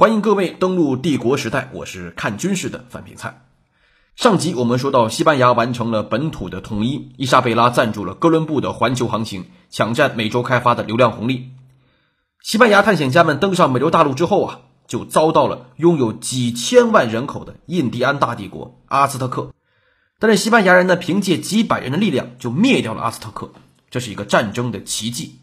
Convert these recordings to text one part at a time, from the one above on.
欢迎各位登录帝国时代，我是看军事的范平菜。上集我们说到，西班牙完成了本土的统一，伊莎贝拉赞助了哥伦布的环球航行，抢占美洲开发的流量红利。西班牙探险家们登上美洲大陆之后啊，就遭到了拥有几千万人口的印第安大帝国阿兹特克。但是西班牙人呢，凭借几百人的力量就灭掉了阿兹特克，这是一个战争的奇迹。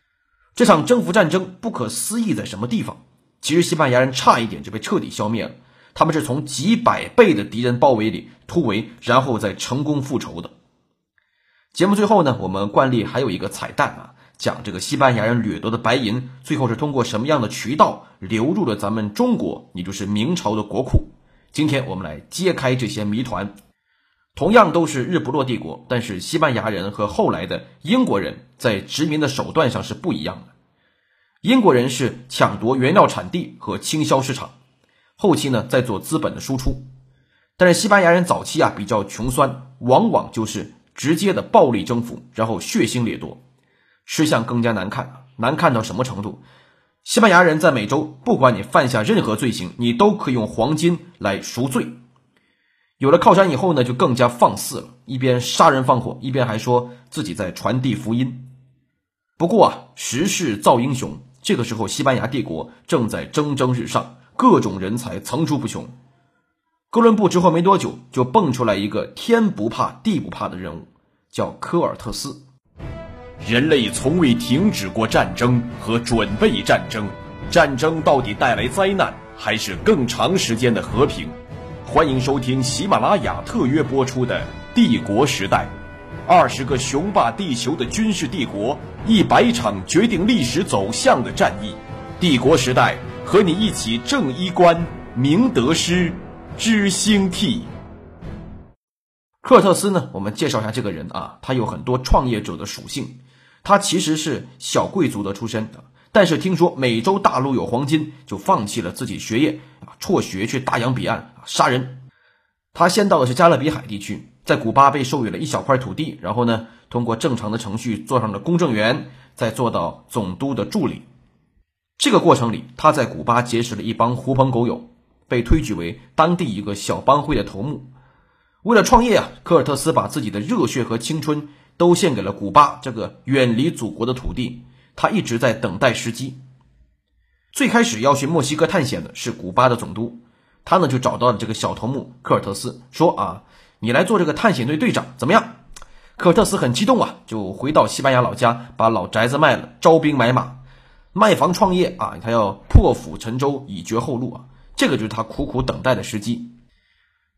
这场征服战争不可思议在什么地方？其实西班牙人差一点就被彻底消灭了，他们是从几百倍的敌人包围里突围，然后再成功复仇的。节目最后呢，我们惯例还有一个彩蛋啊，讲这个西班牙人掠夺的白银最后是通过什么样的渠道流入了咱们中国，也就是明朝的国库。今天我们来揭开这些谜团。同样都是日不落帝国，但是西班牙人和后来的英国人在殖民的手段上是不一样的。英国人是抢夺原料产地和倾销市场，后期呢再做资本的输出。但是西班牙人早期啊比较穷酸，往往就是直接的暴力征服，然后血腥掠夺，吃相更加难看。难看到什么程度？西班牙人在美洲，不管你犯下任何罪行，你都可以用黄金来赎罪。有了靠山以后呢，就更加放肆了，一边杀人放火，一边还说自己在传递福音。不过啊，时势造英雄。这个时候，西班牙帝国正在蒸蒸日上，各种人才层出不穷。哥伦布之后没多久，就蹦出来一个天不怕地不怕的人物，叫科尔特斯。人类从未停止过战争和准备战争，战争到底带来灾难，还是更长时间的和平？欢迎收听喜马拉雅特约播出的《帝国时代》。二十个雄霸地球的军事帝国，一百场决定历史走向的战役，帝国时代和你一起正衣冠，明得失，知兴替。科尔特斯呢？我们介绍一下这个人啊，他有很多创业者的属性。他其实是小贵族的出身，但是听说美洲大陆有黄金，就放弃了自己学业啊，辍学去大洋彼岸杀人。他先到的是加勒比海地区。在古巴被授予了一小块土地，然后呢，通过正常的程序做上了公证员，再做到总督的助理。这个过程里，他在古巴结识了一帮狐朋狗友，被推举为当地一个小帮会的头目。为了创业啊，科尔特斯把自己的热血和青春都献给了古巴这个远离祖国的土地。他一直在等待时机。最开始要去墨西哥探险的是古巴的总督，他呢就找到了这个小头目科尔特斯，说啊。你来做这个探险队队长怎么样？科尔特斯很激动啊，就回到西班牙老家，把老宅子卖了，招兵买马，卖房创业啊，他要破釜沉舟，以绝后路啊。这个就是他苦苦等待的时机。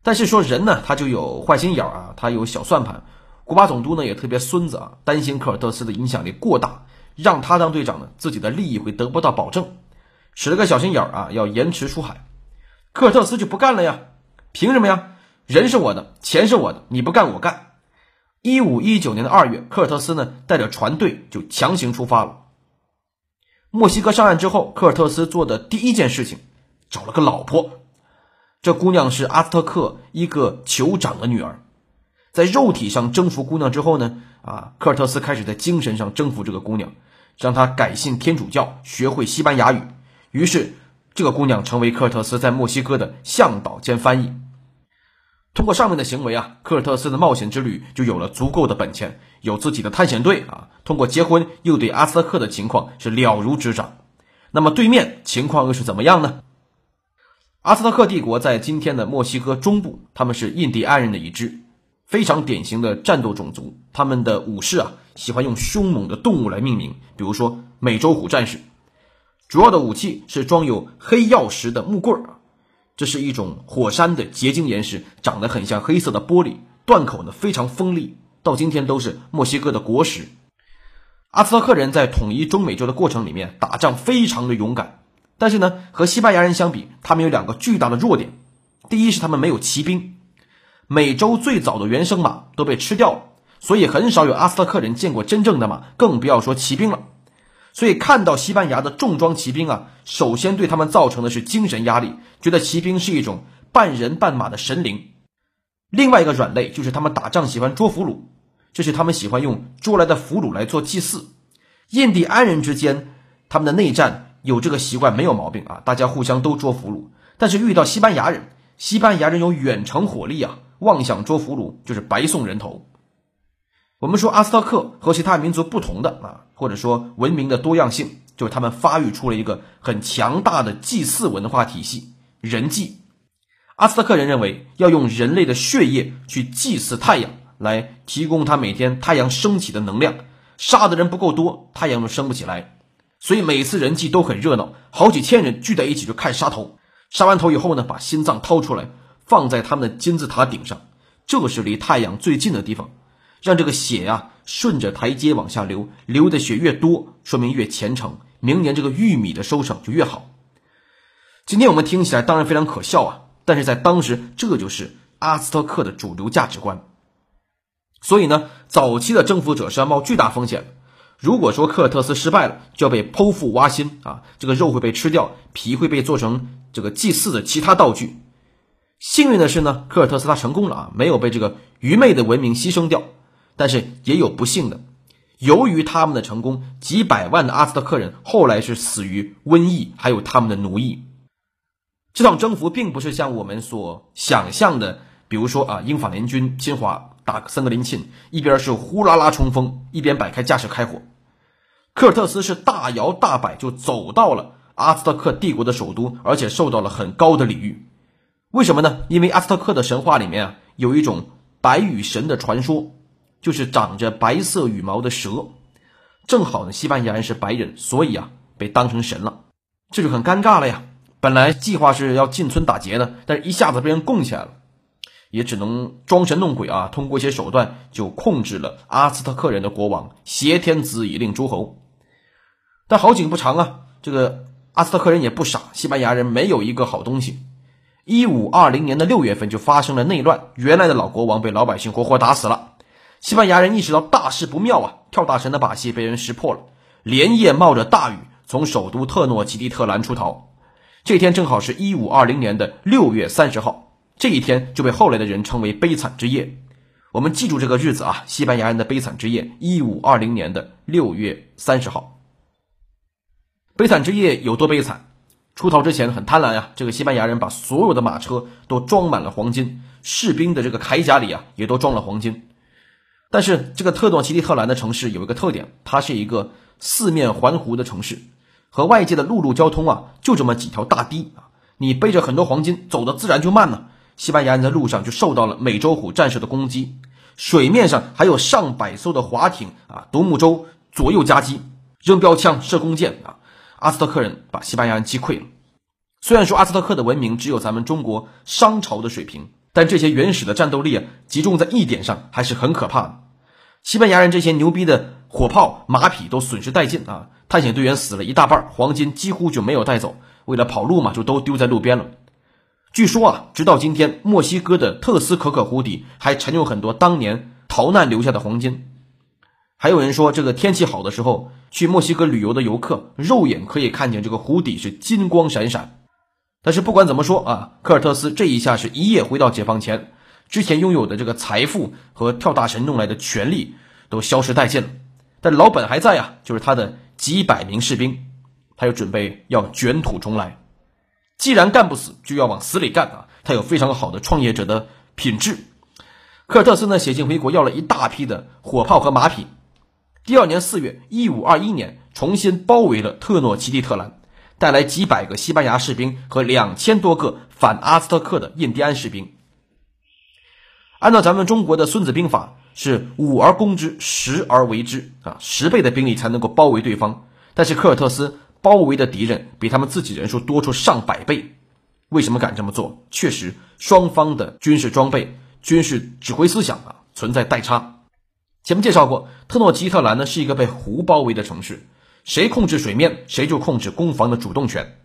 但是说人呢，他就有坏心眼啊，他有小算盘。古巴总督呢也特别孙子啊，担心科尔特斯的影响力过大，让他当队长呢，自己的利益会得不到保证，使了个小心眼啊，要延迟出海。科尔特斯就不干了呀，凭什么呀？人是我的，钱是我的，你不干我干。一五一九年的二月，科尔特斯呢带着船队就强行出发了。墨西哥上岸之后，科尔特斯做的第一件事情，找了个老婆。这姑娘是阿兹特克一个酋长的女儿。在肉体上征服姑娘之后呢，啊，科尔特斯开始在精神上征服这个姑娘，让她改信天主教，学会西班牙语。于是，这个姑娘成为科尔特斯在墨西哥的向导兼翻译。通过上面的行为啊，科尔特斯的冒险之旅就有了足够的本钱，有自己的探险队啊。通过结婚，又对阿斯特克的情况是了如指掌。那么对面情况又是怎么样呢？阿斯特克帝国在今天的墨西哥中部，他们是印第安人的一支，非常典型的战斗种族。他们的武士啊，喜欢用凶猛的动物来命名，比如说美洲虎战士。主要的武器是装有黑曜石的木棍儿。这是一种火山的结晶岩石，长得很像黑色的玻璃，断口呢非常锋利，到今天都是墨西哥的国石。阿兹特克人在统一中美洲的过程里面打仗非常的勇敢，但是呢和西班牙人相比，他们有两个巨大的弱点。第一是他们没有骑兵，美洲最早的原生马都被吃掉了，所以很少有阿斯特克人见过真正的马，更不要说骑兵了。所以看到西班牙的重装骑兵啊，首先对他们造成的是精神压力，觉得骑兵是一种半人半马的神灵。另外一个软肋就是他们打仗喜欢捉俘虏，这是他们喜欢用捉来的俘虏来做祭祀。印第安人之间他们的内战有这个习惯没有毛病啊，大家互相都捉俘虏。但是遇到西班牙人，西班牙人有远程火力啊，妄想捉俘虏就是白送人头。我们说阿斯特克和其他民族不同的啊，或者说文明的多样性，就是他们发育出了一个很强大的祭祀文化体系——人祭。阿斯特克人认为要用人类的血液去祭祀太阳，来提供他每天太阳升起的能量。杀的人不够多，太阳就升不起来。所以每次人祭都很热闹，好几千人聚在一起就看杀头。杀完头以后呢，把心脏掏出来放在他们的金字塔顶上，这是离太阳最近的地方。让这个血呀顺着台阶往下流，流的血越多，说明越虔诚，明年这个玉米的收成就越好。今天我们听起来当然非常可笑啊，但是在当时这就是阿兹特克的主流价值观。所以呢，早期的征服者是要冒巨大风险的。如果说科尔特斯失败了，就要被剖腹挖心啊，这个肉会被吃掉，皮会被做成这个祭祀的其他道具。幸运的是呢，科尔特斯他成功了啊，没有被这个愚昧的文明牺牲掉。但是也有不幸的，由于他们的成功，几百万的阿兹特克人后来是死于瘟疫，还有他们的奴役。这场征服并不是像我们所想象的，比如说啊，英法联军侵华打森格林沁，一边是呼啦啦冲锋，一边摆开架势开火。科尔特斯是大摇大摆就走到了阿兹特克帝国的首都，而且受到了很高的礼遇。为什么呢？因为阿兹特克的神话里面啊，有一种白羽神的传说。就是长着白色羽毛的蛇，正好呢，西班牙人是白人，所以啊，被当成神了，这就很尴尬了呀。本来计划是要进村打劫的，但是一下子被人供起来了，也只能装神弄鬼啊，通过一些手段就控制了阿斯特克人的国王，挟天子以令诸侯。但好景不长啊，这个阿斯特克人也不傻，西班牙人没有一个好东西。一五二零年的六月份就发生了内乱，原来的老国王被老百姓活活打死了。西班牙人意识到大事不妙啊，跳大神的把戏被人识破了，连夜冒着大雨从首都特诺奇蒂特兰出逃。这天正好是一五二零年的六月三十号，这一天就被后来的人称为悲惨之夜。我们记住这个日子啊，西班牙人的悲惨之夜，一五二零年的六月三十号。悲惨之夜有多悲惨？出逃之前很贪婪啊，这个西班牙人把所有的马车都装满了黄金，士兵的这个铠甲里啊也都装了黄金。但是这个特诺奇蒂特兰的城市有一个特点，它是一个四面环湖的城市，和外界的陆路交通啊就这么几条大堤啊，你背着很多黄金走的自然就慢了。西班牙人在路上就受到了美洲虎战士的攻击，水面上还有上百艘的划艇啊、独木舟左右夹击，扔标枪、射弓箭啊，阿斯特克人把西班牙人击溃了。虽然说阿斯特克的文明只有咱们中国商朝的水平。但这些原始的战斗力啊，集中在一点上还是很可怕的。西班牙人这些牛逼的火炮、马匹都损失殆尽啊！探险队员死了一大半，黄金几乎就没有带走。为了跑路嘛，就都丢在路边了。据说啊，直到今天，墨西哥的特斯可可湖底还沉有很多当年逃难留下的黄金。还有人说，这个天气好的时候去墨西哥旅游的游客，肉眼可以看见这个湖底是金光闪闪。但是不管怎么说啊，科尔特斯这一下是一夜回到解放前，之前拥有的这个财富和跳大神弄来的权力都消失殆尽了。但老本还在啊，就是他的几百名士兵，他又准备要卷土重来。既然干不死，就要往死里干啊！他有非常好的创业者的品质。科尔特斯呢，写信回国要了一大批的火炮和马匹。第二年四月，一五二一年，重新包围了特诺奇蒂特兰。带来几百个西班牙士兵和两千多个反阿兹特克的印第安士兵。按照咱们中国的《孙子兵法》，是五而攻之，十而为之啊，十倍的兵力才能够包围对方。但是科尔特斯包围的敌人比他们自己人数多出上百倍。为什么敢这么做？确实，双方的军事装备、军事指挥思想啊存在代差。前面介绍过，特诺基特兰呢是一个被湖包围的城市。谁控制水面，谁就控制攻防的主动权。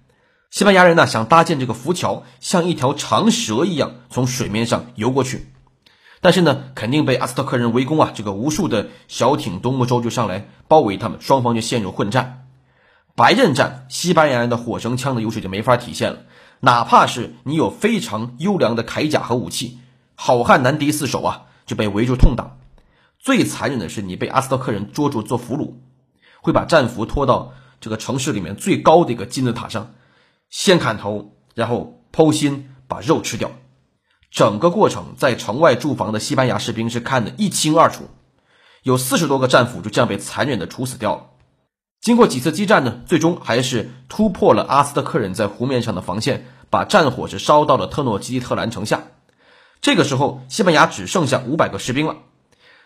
西班牙人呢想搭建这个浮桥，像一条长蛇一样从水面上游过去，但是呢肯定被阿斯特克人围攻啊！这个无数的小艇、独木舟就上来包围他们，双方就陷入混战。白刃战，西班牙人的火绳枪的优势就没法体现了。哪怕是你有非常优良的铠甲和武器，好汉难敌四手啊，就被围住痛打。最残忍的是，你被阿斯特克人捉住做俘虏。会把战俘拖到这个城市里面最高的一个金字塔上，先砍头，然后剖心把肉吃掉。整个过程在城外驻防的西班牙士兵是看得一清二楚，有四十多个战俘就这样被残忍的处死掉了。经过几次激战呢，最终还是突破了阿斯特克人在湖面上的防线，把战火是烧到了特诺基特兰城下。这个时候，西班牙只剩下五百个士兵了。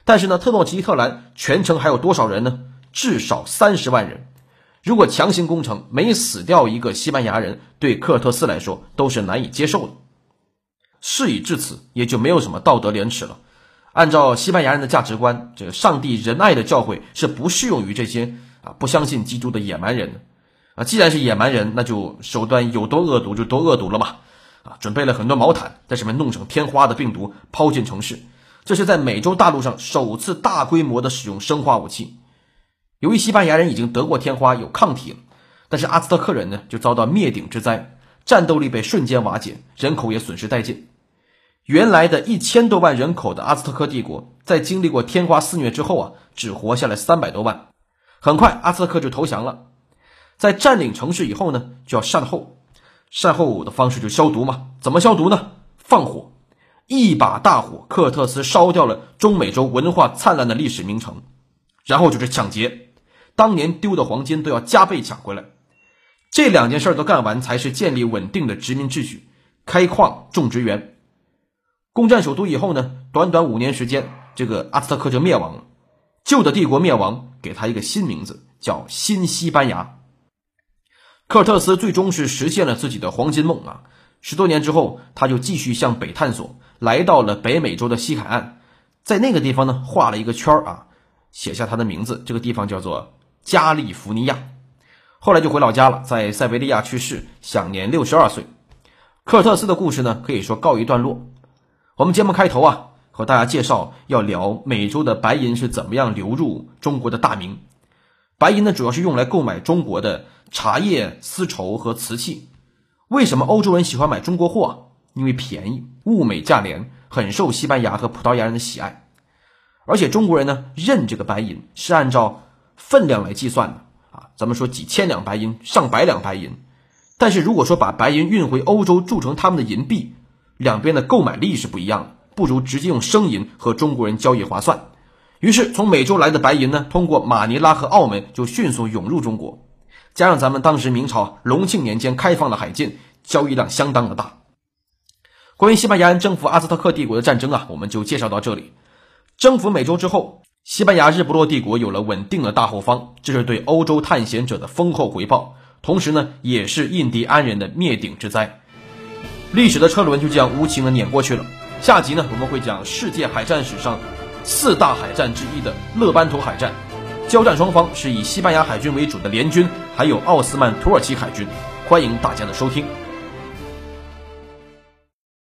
但是呢，特诺基特兰全城还有多少人呢？至少三十万人。如果强行攻城，每死掉一个西班牙人，对科尔特斯来说都是难以接受的。事已至此，也就没有什么道德廉耻了。按照西班牙人的价值观，这个上帝仁爱的教诲是不适用于这些啊不相信基督的野蛮人的。啊，既然是野蛮人，那就手段有多恶毒就多恶毒了嘛。啊，准备了很多毛毯，在上面弄成天花的病毒抛进城市。这是在美洲大陆上首次大规模的使用生化武器。由于西班牙人已经得过天花，有抗体了，但是阿兹特克人呢就遭到灭顶之灾，战斗力被瞬间瓦解，人口也损失殆尽。原来的一千多万人口的阿兹特克帝国，在经历过天花肆虐之后啊，只活下来三百多万。很快，阿兹特克就投降了。在占领城市以后呢，就要善后。善后的方式就消毒嘛？怎么消毒呢？放火，一把大火，科尔特斯烧掉了中美洲文化灿烂的历史名城。然后就是抢劫，当年丢的黄金都要加倍抢回来。这两件事都干完，才是建立稳定的殖民秩序，开矿种植园。攻占首都以后呢，短短五年时间，这个阿兹特克就灭亡了。旧的帝国灭亡，给他一个新名字，叫新西班牙。科尔特斯最终是实现了自己的黄金梦啊！十多年之后，他就继续向北探索，来到了北美洲的西海岸，在那个地方呢，画了一个圈啊，写下他的名字。这个地方叫做加利福尼亚。后来就回老家了，在塞维利亚去世，享年六十二岁。科尔特斯的故事呢，可以说告一段落。我们节目开头啊，和大家介绍要聊美洲的白银是怎么样流入中国的大明。白银呢，主要是用来购买中国的茶叶、丝绸和瓷器。为什么欧洲人喜欢买中国货啊？因为便宜，物美价廉，很受西班牙和葡萄牙人的喜爱。而且中国人呢，认这个白银是按照分量来计算的。咱们说几千两白银，上百两白银。但是如果说把白银运回欧洲铸成他们的银币，两边的购买力是不一样的，不如直接用生银和中国人交易划算。于是，从美洲来的白银呢，通过马尼拉和澳门就迅速涌入中国。加上咱们当时明朝隆庆年间开放的海禁，交易量相当的大。关于西班牙人征服阿兹特克帝国的战争啊，我们就介绍到这里。征服美洲之后，西班牙日不落帝国有了稳定的大后方，这是对欧洲探险者的丰厚回报，同时呢，也是印第安人的灭顶之灾。历史的车轮就这样无情的碾过去了。下集呢，我们会讲世界海战史上四大海战之一的勒班头海战，交战双方是以西班牙海军为主的联军，还有奥斯曼土耳其海军。欢迎大家的收听。